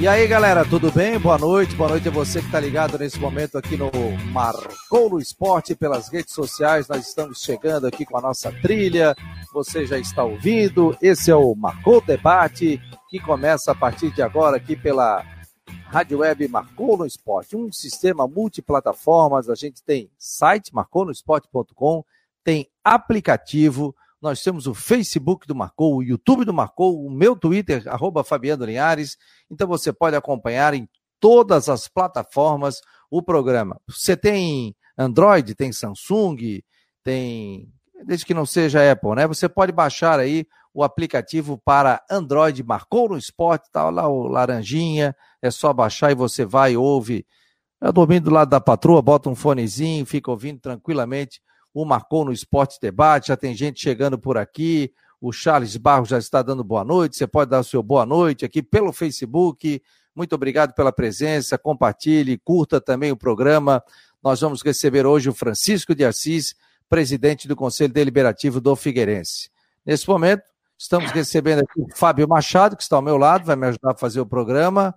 E aí, galera, tudo bem? Boa noite. Boa noite a você que está ligado nesse momento aqui no Marcou no Esporte pelas redes sociais. Nós estamos chegando aqui com a nossa trilha. Você já está ouvindo. Esse é o Marcou Debate, que começa a partir de agora aqui pela Rádio Web Marcou no Esporte, um sistema multiplataformas. A gente tem site marconosport.com, tem aplicativo, nós temos o Facebook do Marcou, o YouTube do Marcou, o meu Twitter, arroba Fabiano Linhares. Então você pode acompanhar em todas as plataformas o programa. Você tem Android, tem Samsung, tem. Desde que não seja Apple, né? Você pode baixar aí o aplicativo para Android, marcou no esporte, tá lá o laranjinha, é só baixar e você vai, ouve. Eu dormindo do lado da patroa, bota um fonezinho, fica ouvindo tranquilamente o Marcou no Esporte Debate, já tem gente chegando por aqui, o Charles Barros já está dando boa noite, você pode dar o seu boa noite aqui pelo Facebook. Muito obrigado pela presença, compartilhe, curta também o programa. Nós vamos receber hoje o Francisco de Assis, presidente do Conselho Deliberativo do Figueirense. Nesse momento, estamos recebendo aqui o Fábio Machado, que está ao meu lado, vai me ajudar a fazer o programa.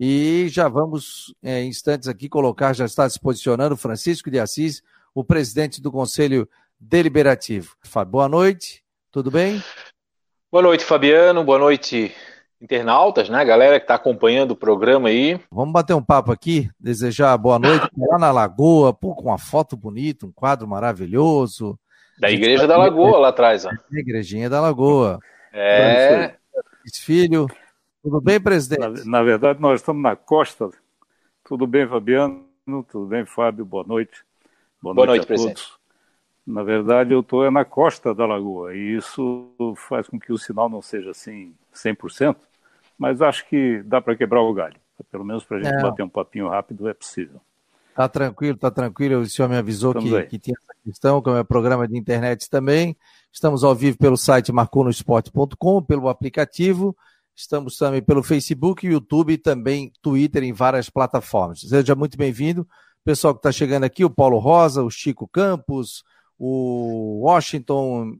E já vamos, em instantes aqui, colocar, já está se posicionando, o Francisco de Assis, o presidente do Conselho Deliberativo. Fábio, boa noite, tudo bem? Boa noite, Fabiano, boa noite, internautas, né? Galera que está acompanhando o programa aí. Vamos bater um papo aqui, desejar boa noite lá na Lagoa, pô, com uma foto bonita, um quadro maravilhoso. Da Igreja da Lagoa, lá atrás, ó. Igrejinha da Lagoa. É. Filho, tudo bem, presidente? Na, na, verdade, nós estamos na costa. Tudo bem, Fabiano? Tudo bem, Fábio? Boa noite. Boa, Boa noite, noite presidente. Todos. Na verdade, eu estou é na costa da lagoa e isso faz com que o sinal não seja assim 100%, mas acho que dá para quebrar o galho. Pelo menos para a gente é. bater um papinho rápido é possível. Tá tranquilo, tá tranquilo. O senhor me avisou que, que, tinha essa questão, como é programa de internet também. Estamos ao vivo pelo site marconosport.com, pelo aplicativo. Estamos também pelo Facebook, YouTube e também Twitter em várias plataformas. Seja muito bem-vindo pessoal que está chegando aqui, o Paulo Rosa, o Chico Campos, o Washington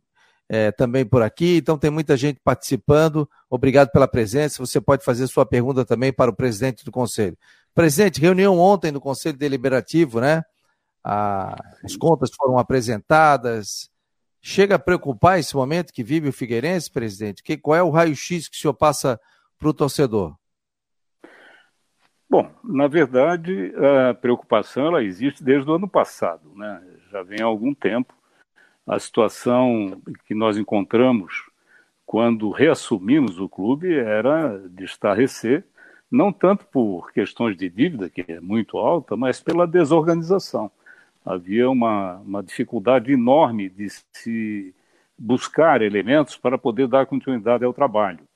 é, também por aqui. Então tem muita gente participando. Obrigado pela presença. Você pode fazer sua pergunta também para o presidente do conselho. Presidente, reunião ontem no Conselho Deliberativo, né? Ah, as contas foram apresentadas. Chega a preocupar esse momento que vive o Figueirense, presidente? Que, qual é o raio-x que o senhor passa para o torcedor? Bom, na verdade, a preocupação ela existe desde o ano passado, né? já vem há algum tempo. A situação que nós encontramos quando reassumimos o clube era de estarrecer, não tanto por questões de dívida, que é muito alta, mas pela desorganização. Havia uma, uma dificuldade enorme de se buscar elementos para poder dar continuidade ao trabalho.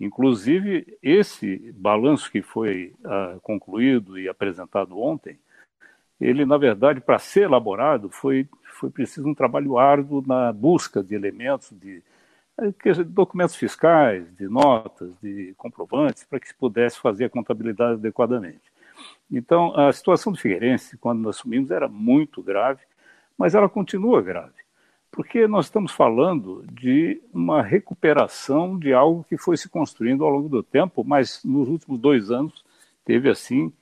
Inclusive, esse balanço que foi uh, concluído e apresentado ontem, ele, na verdade, para ser elaborado, foi, foi preciso um trabalho árduo na busca de elementos, de uh, documentos fiscais, de notas, de comprovantes, para que se pudesse fazer a contabilidade adequadamente. Então, a situação do Figueirense, quando nós assumimos, era muito grave, mas ela continua grave porque nós estamos falando de uma recuperação de algo que foi se construindo ao longo do tempo, mas nos últimos dois anos teve assim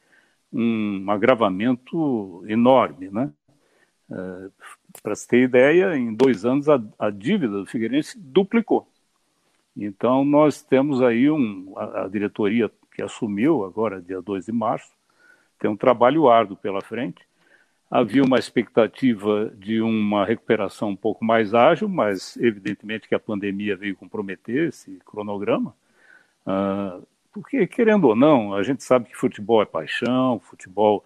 um agravamento enorme, né? É, Para se ter ideia, em dois anos a, a, dívida do Figueirense duplicou. Então nós temos aí um, a, a diretoria que assumiu agora dia 2 de março, tem um trabalho árduo pela frente Havia uma expectativa de uma recuperação um pouco mais ágil, mas evidentemente que a pandemia veio comprometer esse cronograma. Uh, porque, querendo ou não, a gente sabe que futebol é paixão, futebol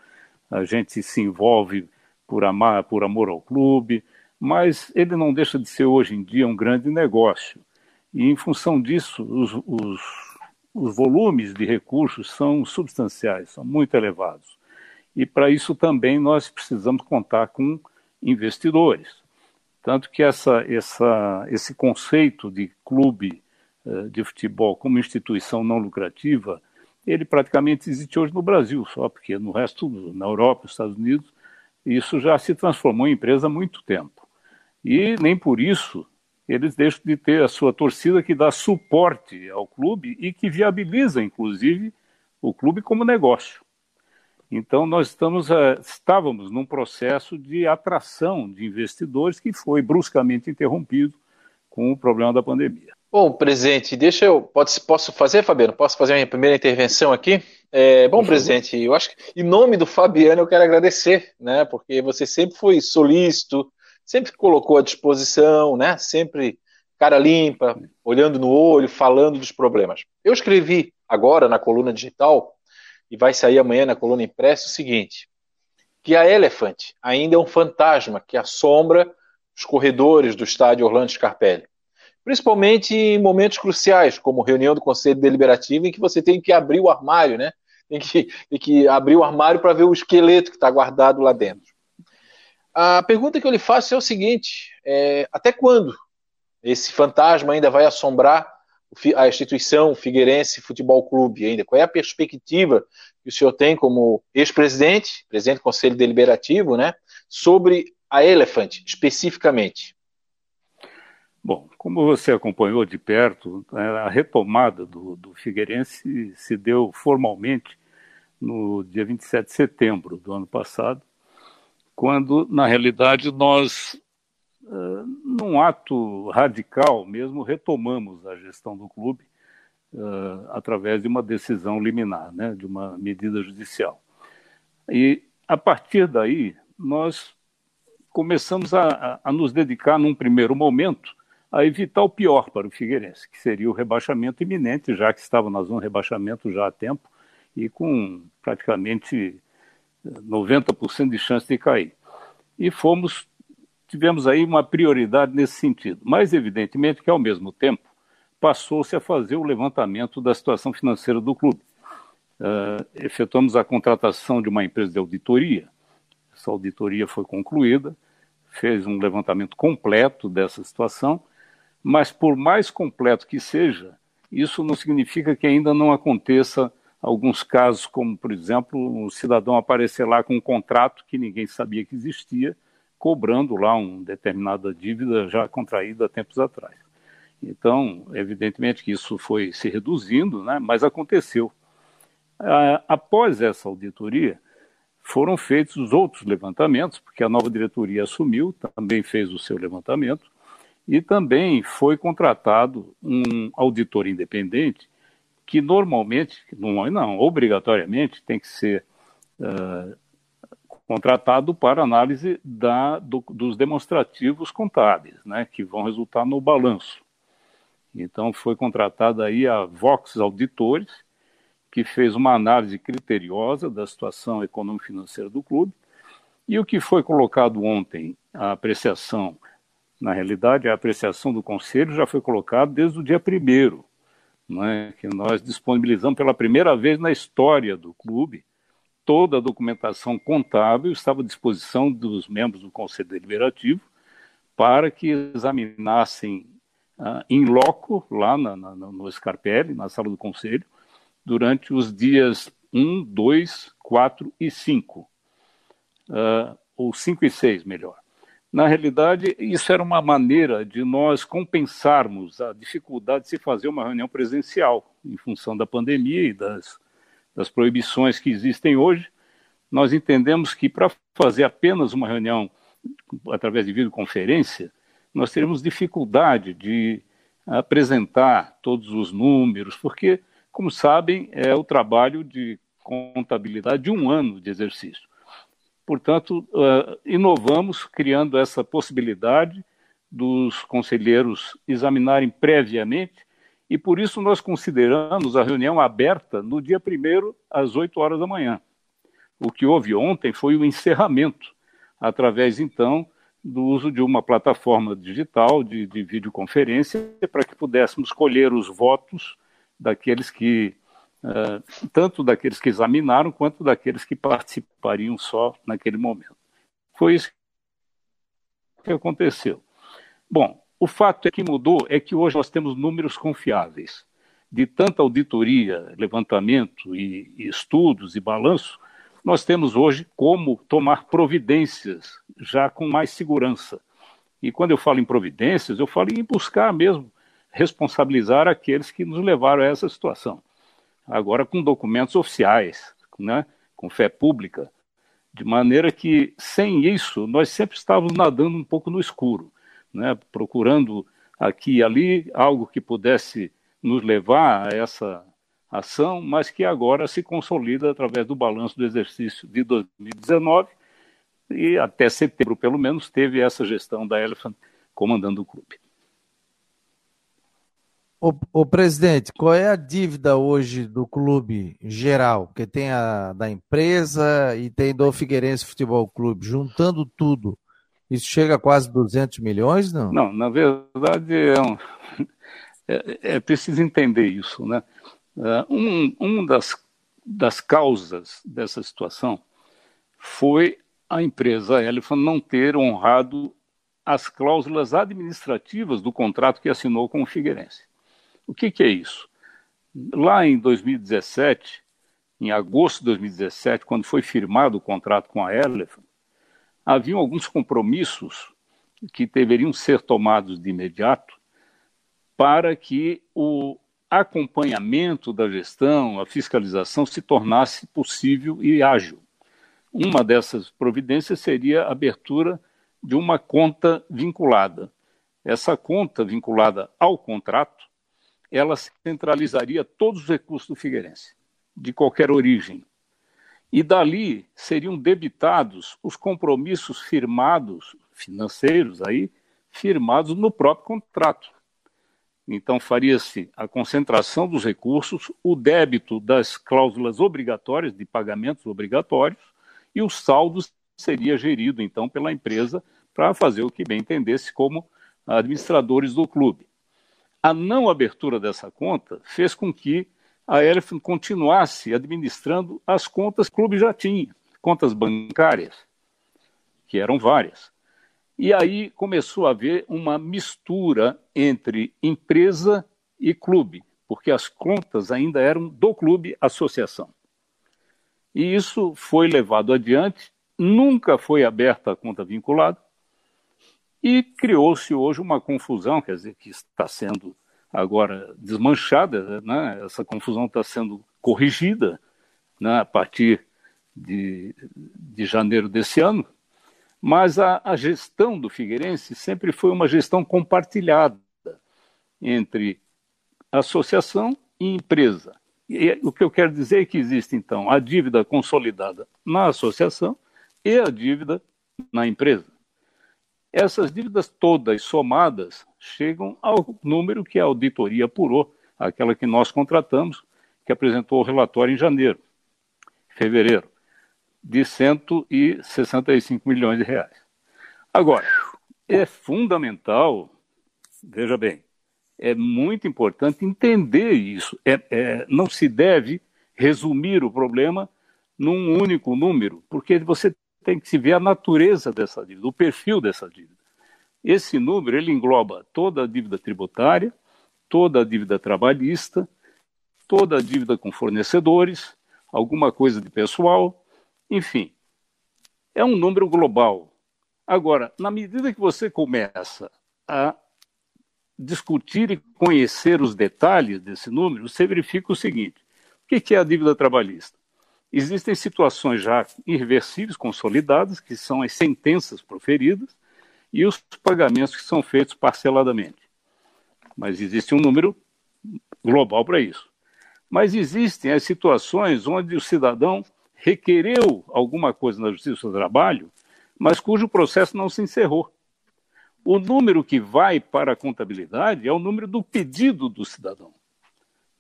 a gente se envolve por, amar, por amor ao clube, mas ele não deixa de ser hoje em dia um grande negócio. E em função disso, os, os, os volumes de recursos são substanciais, são muito elevados. E para isso também nós precisamos contar com investidores. Tanto que essa, essa, esse conceito de clube uh, de futebol como instituição não lucrativa, ele praticamente existe hoje no Brasil, só porque no resto, na Europa, nos Estados Unidos, isso já se transformou em empresa há muito tempo. E nem por isso eles deixam de ter a sua torcida que dá suporte ao clube e que viabiliza, inclusive, o clube como negócio. Então, nós estamos, uh, estávamos num processo de atração de investidores que foi bruscamente interrompido com o problema da pandemia. Bom, presidente, deixa eu. Pode, posso fazer, Fabiano? Posso fazer a minha primeira intervenção aqui? É, bom, presidente, eu acho que, em nome do Fabiano, eu quero agradecer, né? Porque você sempre foi solícito, sempre colocou à disposição, né? Sempre cara limpa, olhando no olho, falando dos problemas. Eu escrevi agora na coluna digital e vai sair amanhã na coluna impressa o seguinte: que a Elephant ainda é um fantasma que assombra os corredores do estádio Orlando Scarpelli. Principalmente em momentos cruciais, como reunião do Conselho Deliberativo, em que você tem que abrir o armário, né? Tem que, tem que abrir o armário para ver o esqueleto que está guardado lá dentro. A pergunta que eu lhe faço é o seguinte: é, até quando esse fantasma ainda vai assombrar a instituição Figueirense Futebol Clube ainda? Qual é a perspectiva que o senhor tem como ex-presidente, presidente do Conselho Deliberativo, né, sobre a Elephant especificamente? Bom, como você acompanhou de perto, né, a retomada do, do Figueirense se deu formalmente no dia 27 de setembro do ano passado, quando, na realidade, nós uh, num ato radical mesmo, retomamos a gestão do clube uh, através de uma decisão liminar, né, de uma medida judicial. E, a partir daí, nós começamos a, a, nos dedicar, num primeiro momento, a evitar o pior para o Figueirense, que seria o rebaixamento iminente, já que estava na zona de rebaixamento já há tempo e com praticamente 90% de chance de cair. E fomos tivemos aí uma prioridade nesse sentido. Mas, evidentemente, que ao mesmo tempo passou-se a fazer o levantamento da situação financeira do clube. Uh, efetuamos a contratação de uma empresa de auditoria. Essa auditoria foi concluída, fez um levantamento completo dessa situação, mas por mais completo que seja, isso não significa que ainda não aconteça alguns casos, como, por exemplo, um cidadão aparecer lá com um contrato que ninguém sabia que existia, cobrando lá uma determinada dívida já contraída tempos atrás. Então, evidentemente que isso foi se reduzindo, né, mas aconteceu. Após essa auditoria, foram feitos os outros levantamentos, porque a nova diretoria assumiu, também fez o seu levantamento, e também foi contratado um auditor independente, que normalmente, não, não obrigatoriamente, tem que ser uh, contratado para análise da, do, dos demonstrativos contábeis, né, que vão resultar no balanço. Então foi contratada aí a Vox Auditores, que fez uma análise criteriosa da situação econômico-financeira do clube, e o que foi colocado ontem, a apreciação, na realidade, a apreciação do Conselho já foi colocado desde o dia primeiro, né, que nós disponibilizamos pela primeira vez na história do clube toda a documentação contábil estava à disposição dos membros do Conselho Deliberativo para que examinassem uh, em loco, lá na, na, no Scarpelli, na sala do Conselho, durante os dias 1, 2, 4 e 5. Uh, ou 5 e 6, melhor. Na realidade, isso era uma maneira de nós compensarmos a dificuldade de se fazer uma reunião presencial, em função da pandemia e das das proibições que existem hoje, nós entendemos que para fazer apenas uma reunião através de videoconferência, nós teremos dificuldade de apresentar todos os números, porque, como sabem, é o trabalho de contabilidade de um ano de exercício. Portanto, inovamos criando essa possibilidade dos conselheiros examinarem previamente e por isso nós consideramos a reunião aberta no dia 1 às 8 horas da manhã. O que houve ontem foi o encerramento, através então do uso de uma plataforma digital de, de videoconferência para que pudéssemos colher os votos daqueles que, uh, tanto daqueles que examinaram quanto daqueles que participariam só naquele momento. Foi isso que aconteceu. Bom, o fato é que mudou é que hoje nós temos números confiáveis. De tanta auditoria, levantamento e, e estudos e balanço, nós temos hoje como tomar providências já com mais segurança. E quando eu falo em providências, eu falo em buscar mesmo responsabilizar aqueles que nos levaram a essa situação. agora com documentos oficiais, né, com fé pública, de maneira que, sem isso, nós sempre estávamos nadando um pouco no escuro, né, procurando aqui e ali algo que pudesse nos levar a essa ação, mas que agora se consolida através do balanço do exercício de 2019 e até setembro, pelo menos, teve essa gestão da Elephant comandando o clube. O, o, presidente, qual é a dívida hoje do clube geral? Porque tem a da empresa e tem do Figueirense Futebol Clube. Juntando tudo, isso chega a quase 200 milhões, não? Não, na verdade é, um, é, é preciso entender isso, né? Uh, um, um das, das causas dessa situação foi a empresa Elephant não ter honrado as cláusulas administrativas do contrato que assinou com o Figueirense. O que, que é isso? Lá em 2017, em agosto de 2017, quando foi firmado o contrato com a Elephant, haviam alguns compromissos que deveriam ser tomados de imediato para que o acompanhamento da gestão, a fiscalização se tornasse possível e ágil. Uma dessas providências seria a abertura de uma conta vinculada. Essa conta vinculada ao contrato, ela centralizaria todos os recursos do Figueirense, de qualquer origem. E dali seriam debitados os compromissos firmados, financeiros aí, firmados no próprio contrato. Então, faria-se a concentração dos recursos, o débito das cláusulas obrigatórias, de pagamentos obrigatórios, e o saldo seria gerido, então, pela empresa para fazer o que bem entendesse como administradores do clube. A não abertura dessa conta fez com que a Elephant continuasse administrando as contas que o clube já tinha, contas bancárias, que eram várias. E aí começou a haver uma mistura entre empresa e clube, porque as contas ainda eram do clube associação. E isso foi levado adiante, nunca foi aberta a conta vinculada, e criou-se hoje uma confusão, quer dizer, que está sendo agora desmanchada, né? essa confusão está sendo corrigida né? a partir de, de janeiro desse ano, mas a, a gestão do Figueirense sempre foi uma gestão compartilhada entre associação e empresa. E o que eu quero dizer é que existe, então, a dívida consolidada na associação e a dívida na empresa. Essas dívidas todas somadas chegam ao número que a auditoria apurou, aquela que nós contratamos, que apresentou o relatório em janeiro, fevereiro de 165 milhões de reais. Agora, é fundamental, veja bem, é muito importante entender isso. É, é, não se deve resumir o problema num único número, porque você tem que se ver a natureza dessa dívida, o perfil dessa dívida. Esse número ele engloba toda a dívida tributária, toda a dívida trabalhista, toda a dívida com fornecedores, alguma coisa de pessoal, enfim, é um número global. Agora, na medida que você começa a discutir e conhecer os detalhes desse número, você verifica o seguinte: o que é a dívida trabalhista? Existem situações já irreversíveis, consolidadas, que são as sentenças proferidas, e os pagamentos que são feitos parceladamente. Mas existe um número global para isso. Mas existem as situações onde o cidadão requereu alguma coisa na Justiça do Trabalho, mas cujo processo não se encerrou. O número que vai para a contabilidade é o número do pedido do cidadão,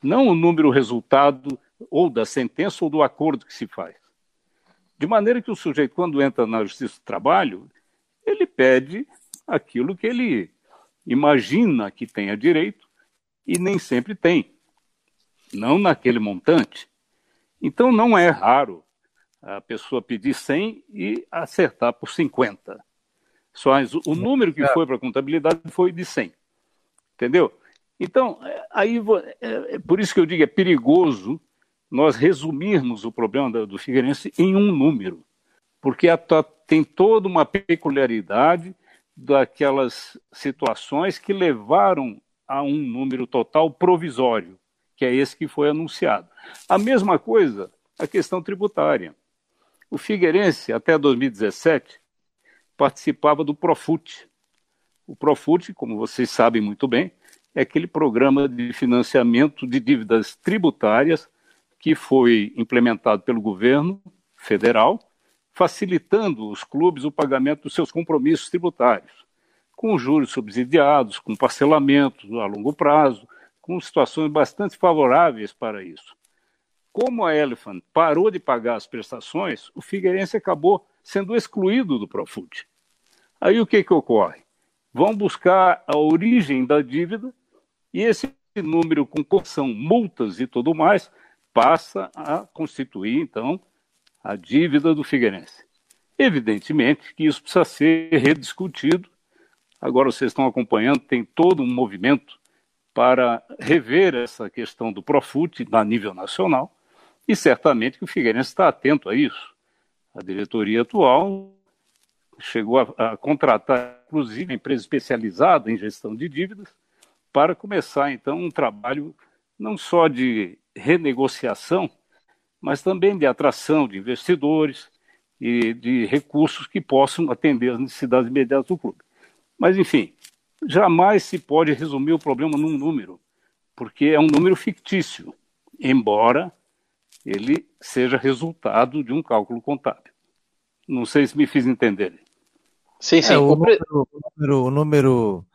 não o número resultado ou da sentença ou do acordo que se faz. De maneira que o sujeito, quando entra na Justiça do Trabalho, ele pede aquilo que ele imagina que tenha direito e nem sempre tem, não naquele montante. Então não é raro a pessoa pedir 100 e acertar por 50. Só o número que foi para a contabilidade foi de 100. Entendeu? Então, é, aí é, é, por isso que eu digo é perigoso nós resumirmos o problema do Figueirense em um número, porque a, tem toda uma peculiaridade daquelas situações que levaram a um número total provisório, que é esse que foi anunciado. A mesma coisa a questão tributária. O Figueirense, até 2017, participava do Profut. O Profut, como vocês sabem muito bem, é aquele programa de financiamento de dívidas tributárias que foi implementado pelo governo federal, facilitando os clubes o pagamento dos seus compromissos tributários, com juros subsidiados, com parcelamentos a longo prazo, com situações bastante favoráveis para isso. Como a Elephant parou de pagar as prestações, o Figueirense acabou sendo excluído do Profut. Aí o que, que ocorre? Vão buscar a origem da dívida e esse número, com correção, multas e tudo mais, passa a constituir, então, a dívida do Figueirense. Evidentemente que isso precisa ser rediscutido. Agora vocês estão acompanhando, tem todo um movimento para rever essa questão do Profut a nível nacional, e certamente que o Figueirense está atento a isso. A diretoria atual chegou a, a contratar, inclusive, empresa especializada em gestão de dívidas, para começar, então, um trabalho não só de renegociação, mas também de atração de investidores e de recursos que possam atender as necessidades imediatas do clube. Mas, enfim, jamais se pode resumir o problema num número, porque é um número fictício, embora ele seja resultado de um cálculo contábil. Não sei se me fiz entender. Sim, sim. É, o, número, o, número, o, número,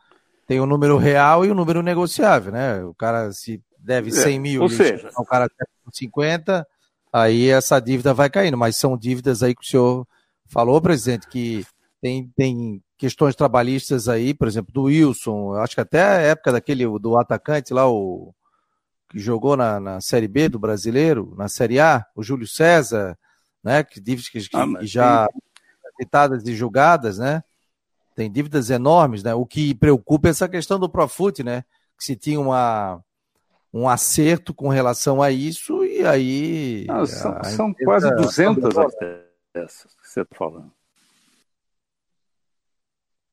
tem o número real e o número negociável, né? O cara se deve 100 é, mil, ou seja, o cara deve 50, aí essa dívida vai caindo. Mas são dívidas aí que o senhor falou, presidente, que tem, tem questões trabalhistas aí, por exemplo, do Wilson, acho que até a época daquele do atacante lá, o que jogou na, na Série B do brasileiro, na Série A, o Júlio César, né? Que dívidas que, ah, já citadas e julgadas, né? Tem dívidas enormes, né? O que preocupa é essa questão do Profut, né? Que se tinha uma, um acerto com relação a isso e aí. Ah, são, são quase 200 essas que você está falando.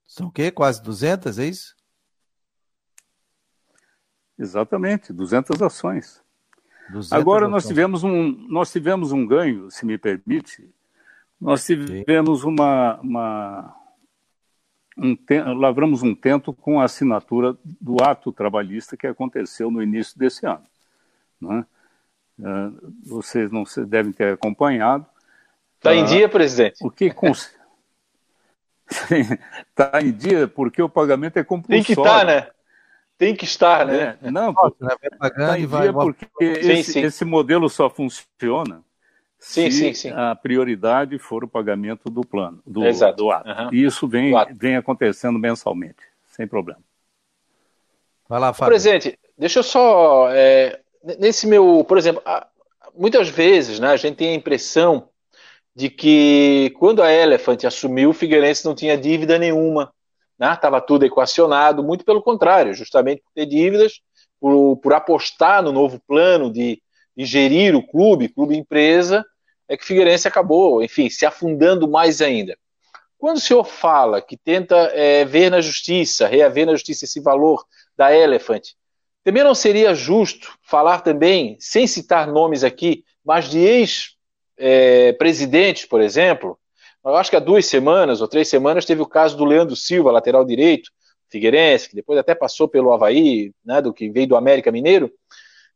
São o quê? Quase 200, é isso? Exatamente, 200 ações. 200 Agora ações. nós tivemos um nós tivemos um ganho, se me permite. Nós tivemos uma, uma um lavramos um tento com a assinatura do ato trabalhista que aconteceu no início desse ano. Né? Vocês não devem ter acompanhado. Está em ah, dia, presidente? O que cons... Está em dia porque o pagamento é compulsório. Tem que estar, tá, né? Tem que estar, né? É, não, está em dia porque sim, esse, sim. esse, modelo só funciona sim, se sim, a prioridade for o pagamento do plano, do, Exato. do ato. Uhum. E isso vem, vem acontecendo mensalmente, sem problema. Vai lá, Fábio. Presidente, deixa eu só. É, nesse meu. Por exemplo, muitas vezes né, a gente tem a impressão de que quando a Elephant assumiu, o Figueirense não tinha dívida nenhuma, estava né? tudo equacionado, muito pelo contrário, justamente por ter dívidas, por, por apostar no novo plano de, de gerir o clube, clube empresa, é que o Figueirense acabou, enfim, se afundando mais ainda. Quando o senhor fala que tenta é, ver na justiça, reaver na justiça esse valor da Elephant, também não seria justo falar também, sem citar nomes aqui, mas de ex é, por exemplo, eu acho que há duas semanas ou três semanas teve o caso do Leandro Silva, lateral direito, Figueirense, que depois até passou pelo Havaí, né, do que veio do América Mineiro,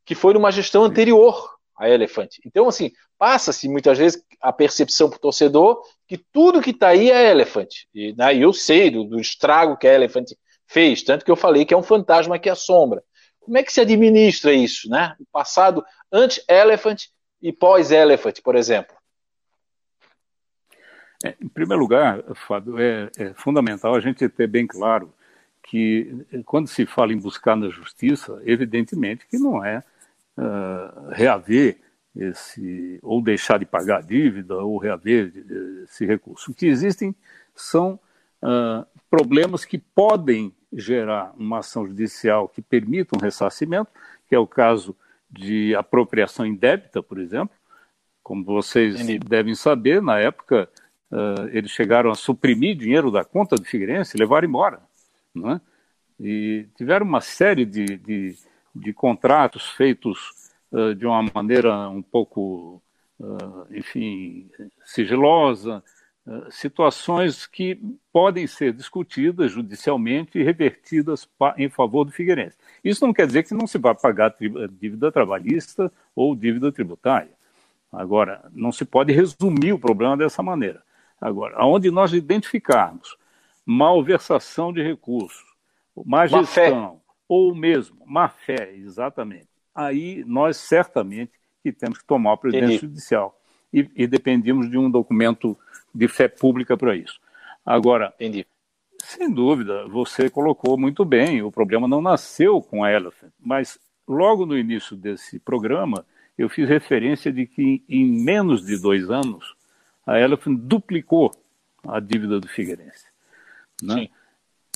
que foi numa gestão anterior à Elefante. Então, assim, passa-se muitas vezes a percepção para o torcedor que tudo que está aí é Elefante. E né, eu sei do, do estrago que a Elefante fez, tanto que eu falei que é um fantasma que assombra. Como é que se administra isso, né? O passado antes-Elephant e pós-Elephant, por exemplo? É, em primeiro lugar, Fábio, é, é, fundamental a gente ter bem claro que quando se fala em buscar na justiça, evidentemente que não é uh, reaver esse ou deixar de pagar a dívida ou reaver esse recurso. O que existem são uh, problemas que podem gerar uma ação judicial que permita um ressarcimento, que é o caso de apropriação indébita, por exemplo. Como vocês devem saber, na época uh, eles chegaram a suprimir dinheiro da conta do Figueirense e levar embora. Não é? E tiveram uma série de, de, de contratos feitos uh, de uma maneira um pouco, uh, enfim, sigilosa, situações que podem ser discutidas judicialmente e revertidas em favor do Figueirense. Isso não quer dizer que não se vá pagar dívida trabalhista ou dívida tributária. Agora, não se pode resumir o problema dessa maneira. Agora, onde nós identificarmos malversação de recursos, má gestão, ou mesmo má fé, exatamente, aí nós certamente que temos que tomar a presidência Entendi. judicial. E, e, dependemos de um documento de fé pública para isso. Agora, Entendi. sem dúvida, você colocou muito bem, o problema não nasceu com a Elephant, mas logo no início desse programa, eu fiz referência de que em menos de dois anos a Elephant duplicou a dívida do Figueirense. Né?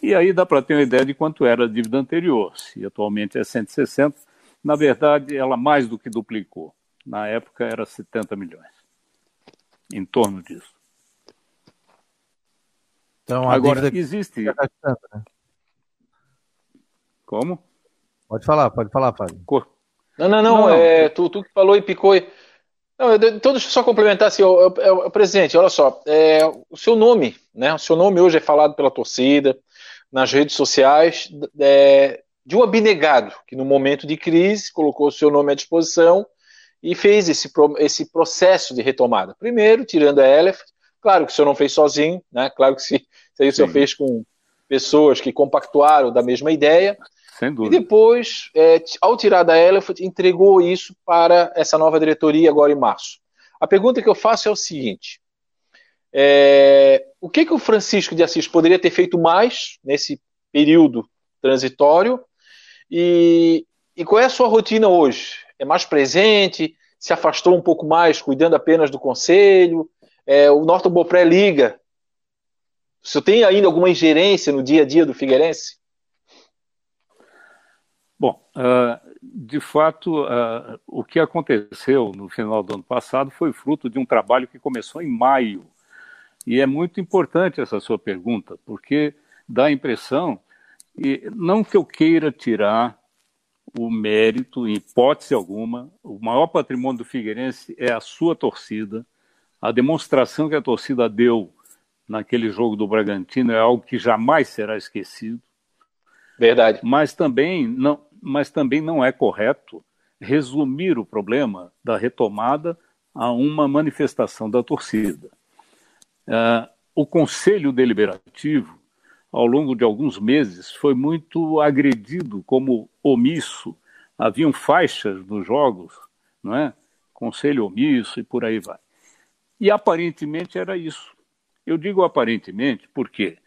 E aí dá para ter uma ideia de quanto era a dívida anterior. Se atualmente é 160, na verdade ela mais do que duplicou. Na época era 70 milhões. Em torno disso. Então, Agora, existe. Né? Como? Pode falar, pode falar, Fábio. Cor... Não, não, não. não, é, tu, tu que falou e picou. Não, então deixa eu só complementar assim, o, o, o presidente, olha só, é, o seu nome, né? O seu nome hoje é falado pela torcida, nas redes sociais, é, de um abnegado que no momento de crise colocou o seu nome à disposição e fez esse, esse processo de retomada. Primeiro, tirando a Elephant, claro que o senhor não fez sozinho, né? Claro que se, se aí o senhor fez com pessoas que compactuaram da mesma ideia, sem dúvida. E depois, é, ao tirar da Elephant, entregou isso para essa nova diretoria agora em março. A pergunta que eu faço é o seguinte: é, o que, que o Francisco de Assis poderia ter feito mais nesse período transitório? E, e qual é a sua rotina hoje? É mais presente? Se afastou um pouco mais, cuidando apenas do conselho? É, o Norton Bopré liga. O senhor tem ainda alguma ingerência no dia a dia do Figueirense? Bom, uh, de fato, uh, o que aconteceu no final do ano passado foi fruto de um trabalho que começou em maio. E é muito importante essa sua pergunta, porque dá a impressão, e não que eu queira tirar o mérito, em hipótese alguma, o maior patrimônio do Figueirense é a sua torcida. A demonstração que a torcida deu naquele jogo do Bragantino é algo que jamais será esquecido. Verdade. Mas também não, mas também não é correto resumir o problema da retomada a uma manifestação da torcida. Uh, o Conselho Deliberativo, ao longo de alguns meses, foi muito agredido como omisso. Haviam faixas nos jogos, não é? Conselho omisso e por aí vai. E aparentemente era isso. Eu digo aparentemente porque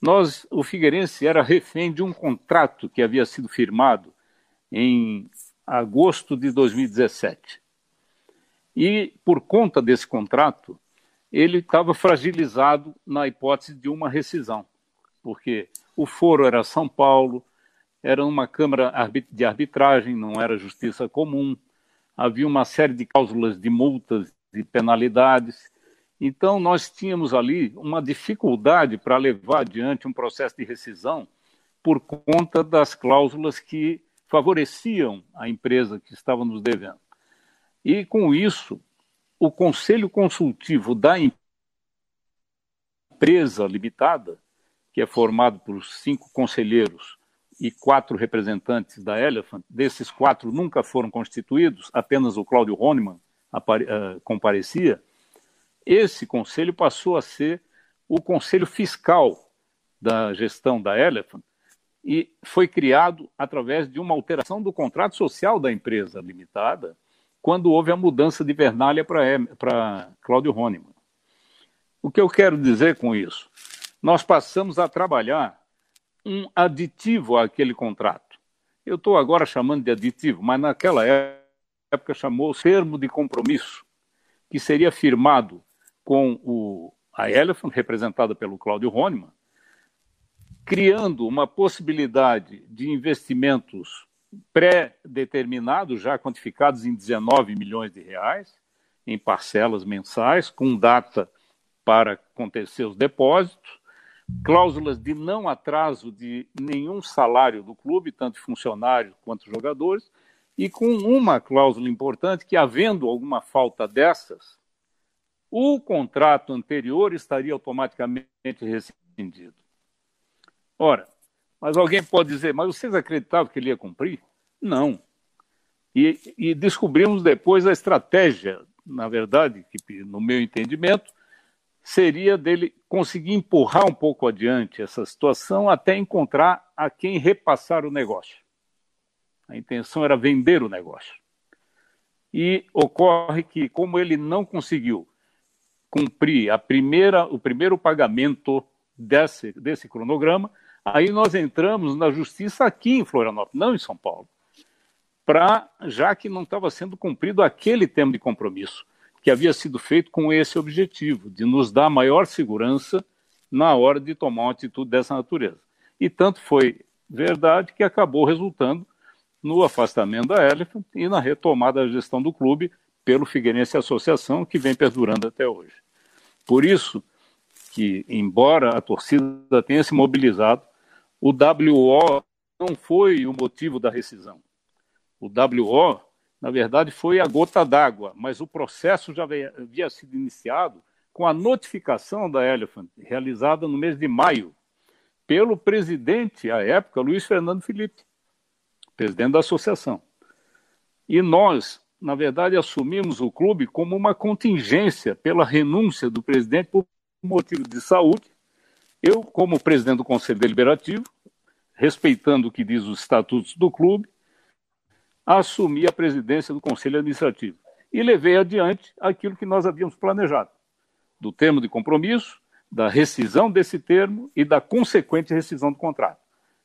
nós, o Figueirense era refém de um contrato que havia sido firmado em agosto de 2017. E, por conta desse contrato, ele estava fragilizado na hipótese de uma rescisão, porque o foro era São Paulo, era uma Câmara de arbitragem, não era justiça comum, havia uma série de cláusulas de multas e penalidades. Então, nós tínhamos ali uma dificuldade para levar adiante um processo de rescisão por conta das cláusulas que favoreciam a empresa que estava nos devendo. E, com isso, o Conselho Consultivo da Empresa Limitada, que é formado por cinco conselheiros e quatro representantes da Elephant, desses quatro nunca foram constituídos, apenas o Cláudio Honemann uh, comparecia, esse conselho passou a ser o conselho fiscal da gestão da Elephant, e foi criado através de uma alteração do contrato social da empresa limitada, quando houve a mudança de Vernalha para Cláudio Honemann. O que eu quero dizer com isso? Nós passamos a trabalhar um aditivo àquele contrato. Eu estou agora chamando de aditivo, mas naquela época chamou termo de compromisso, que seria firmado com o, a Elephant, representada pelo Cláudio Honemann, criando uma possibilidade de investimentos pré-determinados, já quantificados em 19 milhões de reais, em parcelas mensais, com data para acontecer os depósitos, cláusulas de não atraso de nenhum salário do clube, tanto funcionários quanto jogadores, e com uma cláusula importante que, havendo alguma falta dessas, o contrato anterior estaria automaticamente rescindido. Ora, mas alguém pode dizer, mas vocês acreditavam que ele ia cumprir? Não. E, e descobrimos depois a estratégia, na verdade, que, no meu entendimento, seria dele conseguir empurrar um pouco adiante essa situação até encontrar a quem repassar o negócio. A intenção era vender o negócio. E ocorre que, como ele não conseguiu cumprir a primeira, o primeiro pagamento desse, desse cronograma, aí nós entramos na justiça aqui em Florianópolis, não em São Paulo, para já que não estava sendo cumprido aquele tema de compromisso que havia sido feito com esse objetivo, de nos dar maior segurança na hora de tomar uma atitude dessa natureza. E tanto foi verdade que acabou resultando no afastamento da Elephant e na retomada da gestão do clube pelo Figueirense Associação, que vem perdurando até hoje. Por isso que, embora a torcida tenha se mobilizado, o WO não foi o motivo da rescisão. O WO na verdade, foi a gota d'água, mas o processo já havia, sido iniciado com a notificação da Elephant, realizada no mês de maio, pelo presidente, à época, Luiz Fernando Felipe, presidente da associação. E nós, na verdade, assumimos o clube como uma contingência pela renúncia do presidente por motivo de saúde. Eu, como presidente do Conselho Deliberativo, respeitando o que diz os estatutos do clube, assumi a presidência do Conselho Administrativo e levei adiante aquilo que nós havíamos planejado, do termo de compromisso, da rescisão desse termo e da consequente rescisão do contrato.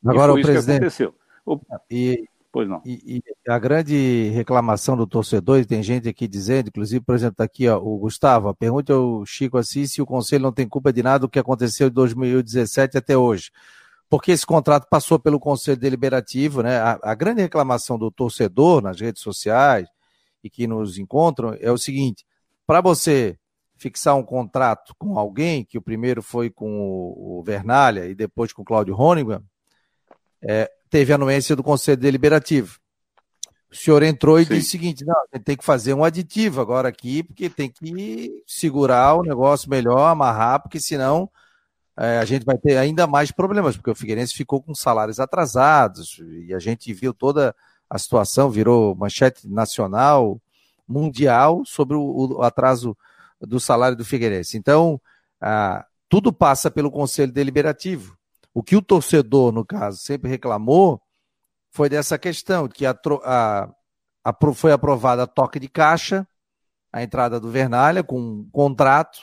Agora, o presidente. aconteceu. O... E, pois não. E, e, a grande reclamação do torcedor, e tem gente aqui dizendo, inclusive, por exemplo, está aqui ó, o Gustavo, pergunta ao Chico Assis se o Conselho não tem culpa de nada do que aconteceu de 2017 até hoje porque esse contrato passou pelo Conselho Deliberativo, né? A, a, grande reclamação do torcedor nas redes sociais e que nos encontram é o seguinte: para você fixar um contrato com alguém, que o primeiro foi com o, o Vernalha e depois com o Cláudio Honigman, é, teve anuência do Conselho Deliberativo. O senhor entrou e Sim. disse o seguinte: não, a gente tem que fazer um aditivo agora aqui, porque tem que segurar o negócio melhor, amarrar, porque senão é, a gente vai ter ainda mais problemas, porque o Figueirense ficou com salários atrasados e a gente viu toda a situação, virou manchete nacional, mundial, sobre o, o atraso do salário do Figueirense. Então, ah, tudo passa pelo Conselho Deliberativo. O que o torcedor, no caso, sempre reclamou foi dessa questão, que a, a, a, foi aprovada a toque de caixa, a entrada do Vernalha com um contrato,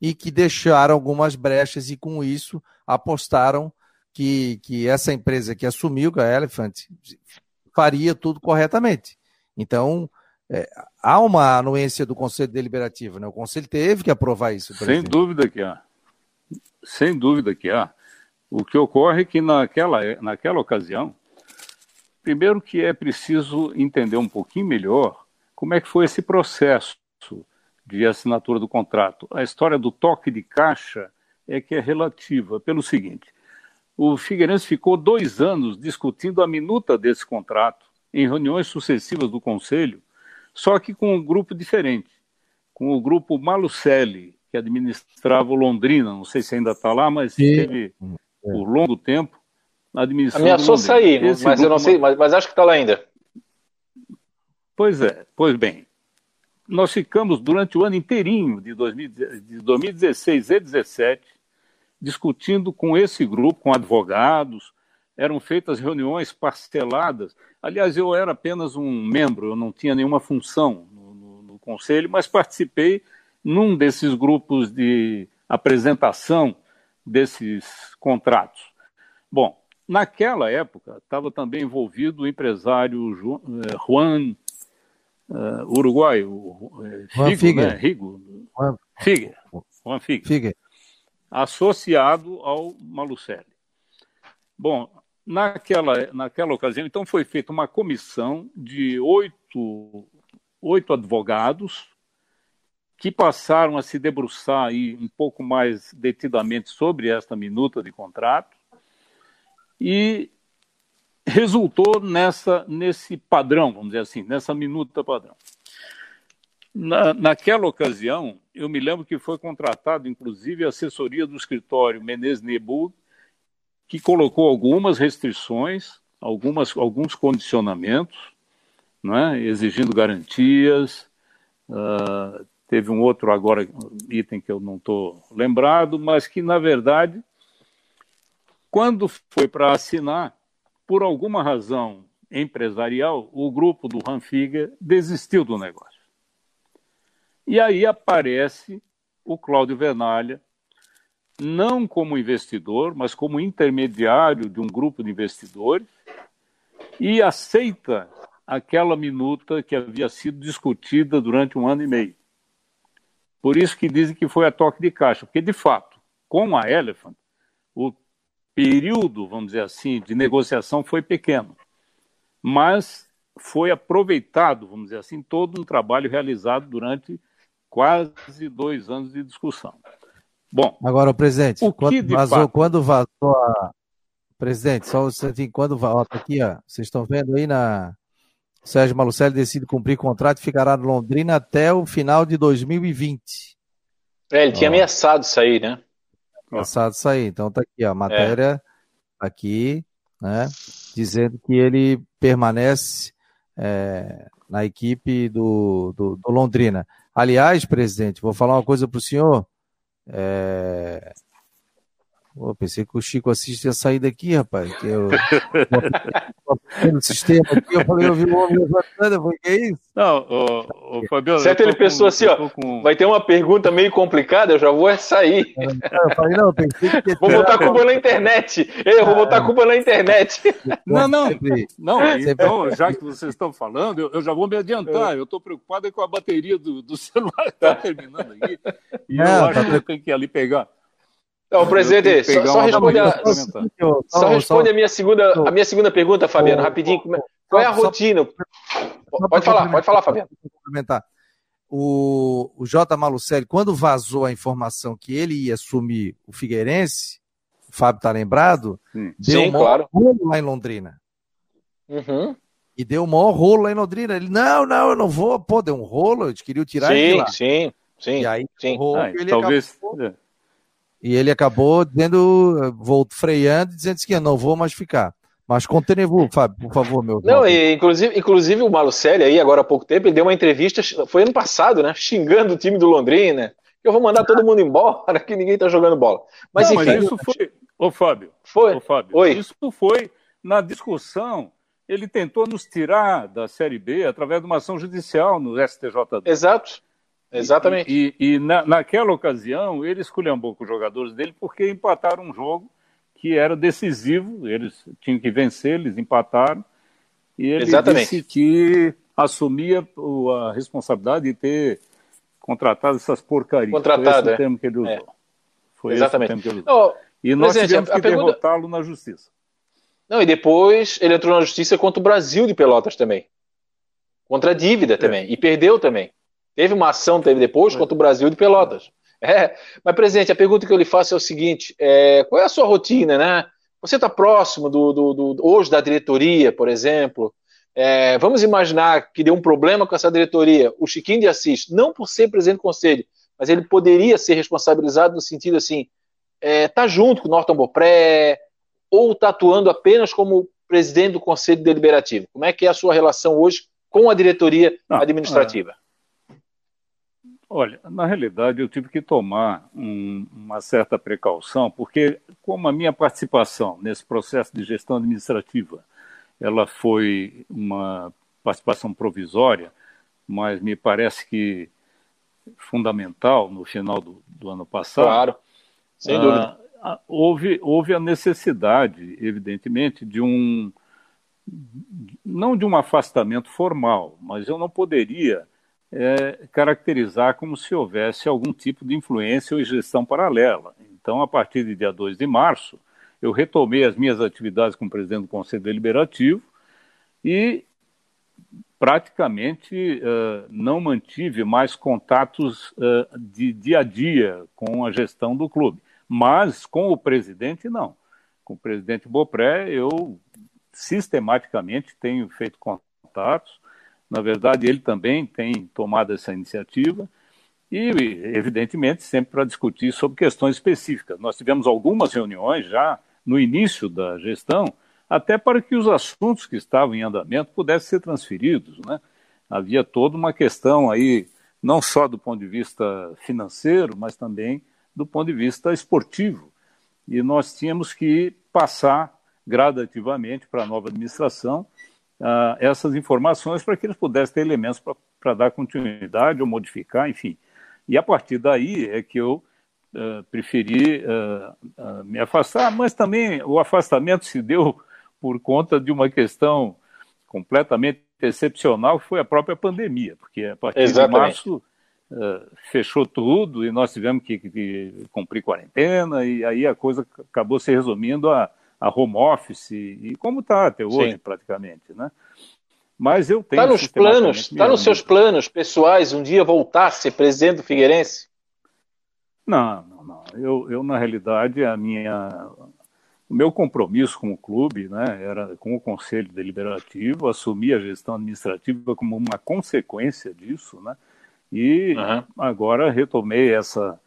e que deixaram algumas brechas e com isso apostaram que, que essa empresa que assumiu, a Elephant, faria tudo corretamente. Então, é, há uma anuência do Conselho Deliberativo, né? O Conselho teve que aprovar isso. Sem dúvida que há. Sem dúvida que há. O que ocorre é que naquela, naquela ocasião, primeiro que é preciso entender um pouquinho melhor como é que foi esse processo de assinatura do contrato. A história do toque de caixa é que é relativa, pelo seguinte: o Figueirense ficou dois anos discutindo a minuta desse contrato em reuniões sucessivas do Conselho, só que com um grupo diferente, com o grupo Malucelli, que administrava o Londrina, não sei se ainda está lá, mas teve. Por longo tempo a administração. Ameaçou sair, mas grupo... eu não sei, mas, mas acho que está lá ainda. Pois é, pois bem, nós ficamos durante o ano inteirinho de, 2016 e 2017 discutindo com esse grupo, com advogados, eram feitas reuniões parceladas. Aliás, eu era apenas um membro, eu não tinha nenhuma função no, no, no conselho, mas participei num desses grupos de apresentação desses contratos. Bom, naquela época estava também envolvido o empresário eh, Juan uh, Uruguai, o, Figo, Figue. né? Rigo. Juan Figue. Juan Figue. Figue. Associado ao Malucelli. Bom, naquela, naquela ocasião, então, foi feita uma comissão de oito, oito advogados que passaram a se debruçar aí um pouco mais detidamente sobre esta minuta de contrato e resultou nessa, nesse padrão, vamos dizer assim, nessa minuta padrão. Na, naquela ocasião, eu me lembro que foi contratado, inclusive, a assessoria do escritório Menezes Nebu, que colocou algumas restrições, algumas, alguns condicionamentos, né, exigindo garantias. Uh, teve um outro agora, item que eu não estou lembrado, mas que, na verdade, quando foi para assinar, por alguma razão empresarial, o grupo do Ranfiga desistiu do negócio. E aí aparece o Cláudio Venalha, não como investidor, mas como intermediário de um grupo de investidores, e aceita aquela minuta que havia sido discutida durante um ano e meio. Por isso que dizem que foi a toque de caixa, porque de fato, com a Elephant, o período, vamos dizer assim, de negociação foi pequeno, mas foi aproveitado, vamos dizer assim, todo um trabalho realizado durante quase dois anos de discussão. Bom, agora o presidente, o quando, vazou, fato... quando vazou a presidente, só um quando ó, tá aqui, ó, vocês estão vendo aí na Sérgio Malucelli decide cumprir contrato e ficará no Londrina até o final de 2020. É, ele ó. tinha ameaçado sair, né? Ameaçado sair. Então tá aqui, ó, a matéria é. aqui, né, dizendo que ele permanece é, na equipe do, do, do Londrina. Aliás, presidente, vou falar uma coisa para o senhor. É... Pô, pensei que o Chico Assis tinha saído aqui, rapaz. Que eu... no sistema aqui, eu falei, eu vi o homem levantando, eu falei, que é isso? Não, o, o Fabiano. Certo, ele pensou com, assim, ó, com... vai ter uma pergunta meio complicada, eu já vou sair. Eu falei, não, pensei que. Vou botar a culpa na internet. Eu vou botar a culpa na internet. Não, não. Não, então, já que vocês estão falando, eu, eu já vou me adiantar. Eu estou preocupado com a bateria do, do celular que está terminando aqui. E não, eu acho tá... que eu tenho que ir ali pegar. Não, presidente, só, só, responde, a, só responde a, minha segunda, a minha segunda pergunta, Fabiano, rapidinho. Qual é a rotina? Pode falar, pode falar, Fabiano. O, o J. Malucelli, quando vazou a informação que ele ia assumir o Figueirense, o Fábio está lembrado, Sim. deu Sim, um claro. rolo lá em Londrina. Uhum. E deu um maior rolo lá em Londrina. Ele, não, não, eu não vou. Pô, deu um rolo, eles queriam tirar sim, ele lá. Sim, sim, E aí, sim. Rolo, ah, talvez... Acabou... E ele acabou dizendo, vou freando, dizendo que eu não vou mais ficar. Mas conteneu, Fábio, por favor, meu. Não, e, inclusive, inclusive o Malucelli aí, agora há pouco tempo, ele deu uma entrevista, foi ano passado, né? Xingando o time do Londrina. Que eu vou mandar todo mundo embora, que ninguém tá jogando bola. Mas não, enfim. Mas isso foi. Ô, Fábio. Foi. Ô, Fábio. Oi. Isso foi na discussão. Ele tentou nos tirar da Série B através de uma ação judicial no STJD. Exato. Exatamente. E, e, e na, naquela ocasião, ele escolheu com os jogadores dele porque empataram um jogo que era decisivo, eles tinham que vencer, eles empataram, e ele Exatamente. disse que assumia a responsabilidade de ter contratado essas porcarias. Contratado, Foi esse é. o termo que ele usou. É. Foi Exatamente. esse o termo que ele usou. Oh, e nós tivemos que pergunta... derrotá-lo na justiça. Não, e depois ele entrou na justiça contra o Brasil de Pelotas também. Contra a dívida é. também. E perdeu também. Teve uma ação, teve depois, contra o Brasil de Pelotas. É, mas, presidente, a pergunta que eu lhe faço é o seguinte: é, qual é a sua rotina, né? Você está próximo do, do, do, hoje da diretoria, por exemplo. É, vamos imaginar que deu um problema com essa diretoria. O Chiquinho de Assis, não por ser presidente do conselho, mas ele poderia ser responsabilizado no sentido assim: é, tá junto com o Norton Bopré, ou está atuando apenas como presidente do conselho deliberativo? Como é que é a sua relação hoje com a diretoria não, administrativa? Olha, na realidade eu tive que tomar um, uma certa precaução, porque como a minha participação nesse processo de gestão administrativa, ela foi uma participação provisória, mas me parece que fundamental no final do, do ano passado. Claro, sem ah, dúvida. houve, houve a necessidade, evidentemente, de um não de um afastamento formal, mas eu não poderia é, caracterizar como se houvesse algum tipo de influência ou gestão paralela. Então, a partir de dia 2 de março, eu retomei as minhas atividades como presidente do Conselho Deliberativo e praticamente uh, não mantive mais contatos uh, de dia a dia com a gestão do clube. Mas com o presidente, não. Com o presidente Bopré, eu sistematicamente tenho feito contatos. Na verdade, ele também tem tomado essa iniciativa e, evidentemente, sempre para discutir sobre questões específicas. Nós tivemos algumas reuniões já no início da gestão, até para que os assuntos que estavam em andamento pudessem ser transferidos. Né? Havia toda uma questão aí, não só do ponto de vista financeiro, mas também do ponto de vista esportivo. E nós tínhamos que passar gradativamente para a nova administração uh, essas informações para que eles pudessem ter elementos para dar continuidade ou modificar, enfim. E a partir daí é que eu uh, preferi uh, me afastar, mas também o afastamento se deu por conta de uma questão completamente excepcional, que foi a própria pandemia, porque a partir Exatamente. de março fechou tudo e nós tivemos que, que, cumprir quarentena e aí a coisa acabou se resumindo a, a home office e como está até hoje Sim. praticamente, né? Mas eu tenho. Está nos planos, está nos seus planos pessoais um dia voltar a ser presidente do Figueirense? Não, não, não. Eu, eu na realidade a minha o meu compromisso com o clube, né, era com o conselho deliberativo, assumir a gestão administrativa como uma consequência disso, né? E uhum. agora retomei essa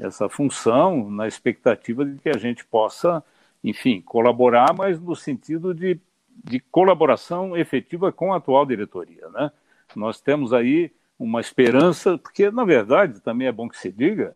essa função na expectativa de que a gente possa, enfim, colaborar, mas no sentido de de colaboração efetiva com a atual diretoria. Né? Nós temos aí uma esperança, porque, na verdade, também é bom que se diga,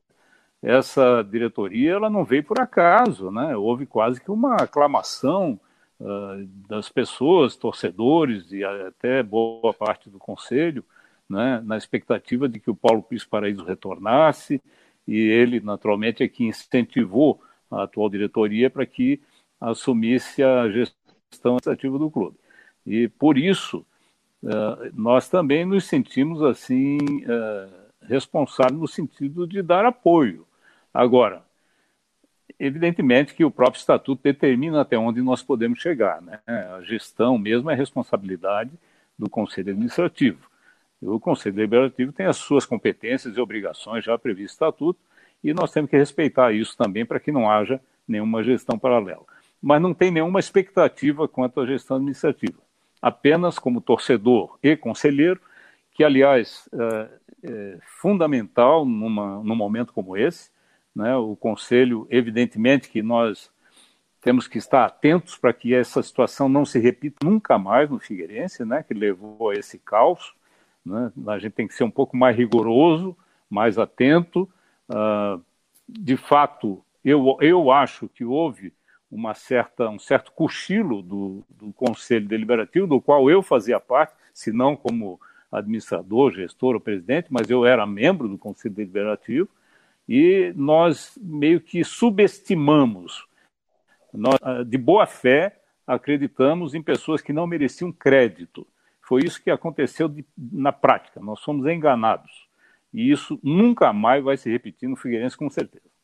essa diretoria ela não veio por acaso, né? houve quase que uma aclamação uh, das pessoas, torcedores e até boa parte do conselho, né? na expectativa de que o Paulo Pires Paraíso retornasse, e ele, naturalmente, é que incentivou a atual diretoria para que assumisse a gestão administrativa do clube. E por isso uh, nós também nos sentimos assim uh, responsáveis no sentido de dar apoio. Agora, evidentemente que o próprio estatuto determina até onde nós podemos chegar, né? A gestão mesmo é responsabilidade do conselho administrativo. O conselho deliberativo tem as suas competências e obrigações já previstas no estatuto e nós temos que respeitar isso também para que não haja nenhuma gestão paralela mas não tem nenhuma expectativa quanto à gestão administrativa. Apenas como torcedor e conselheiro, que, aliás, é, é fundamental numa, num momento como esse. Né? O Conselho, evidentemente, que nós temos que estar atentos para que essa situação não se repita nunca mais no Figueirense, né? que levou a esse caos. Né? A gente tem que ser um pouco mais rigoroso, mais atento. Uh, de fato, eu, eu acho que houve uma certa, um certo cochilo do, do Conselho Deliberativo, do qual eu fazia parte, se não como administrador, gestor ou presidente, mas eu era membro do Conselho Deliberativo, e nós meio que subestimamos, nós, ah, de boa fé, acreditamos em pessoas que não mereciam crédito. Foi isso que aconteceu de, na prática, nós fomos enganados. E isso nunca mais vai se repetir no Figueirense, com certeza.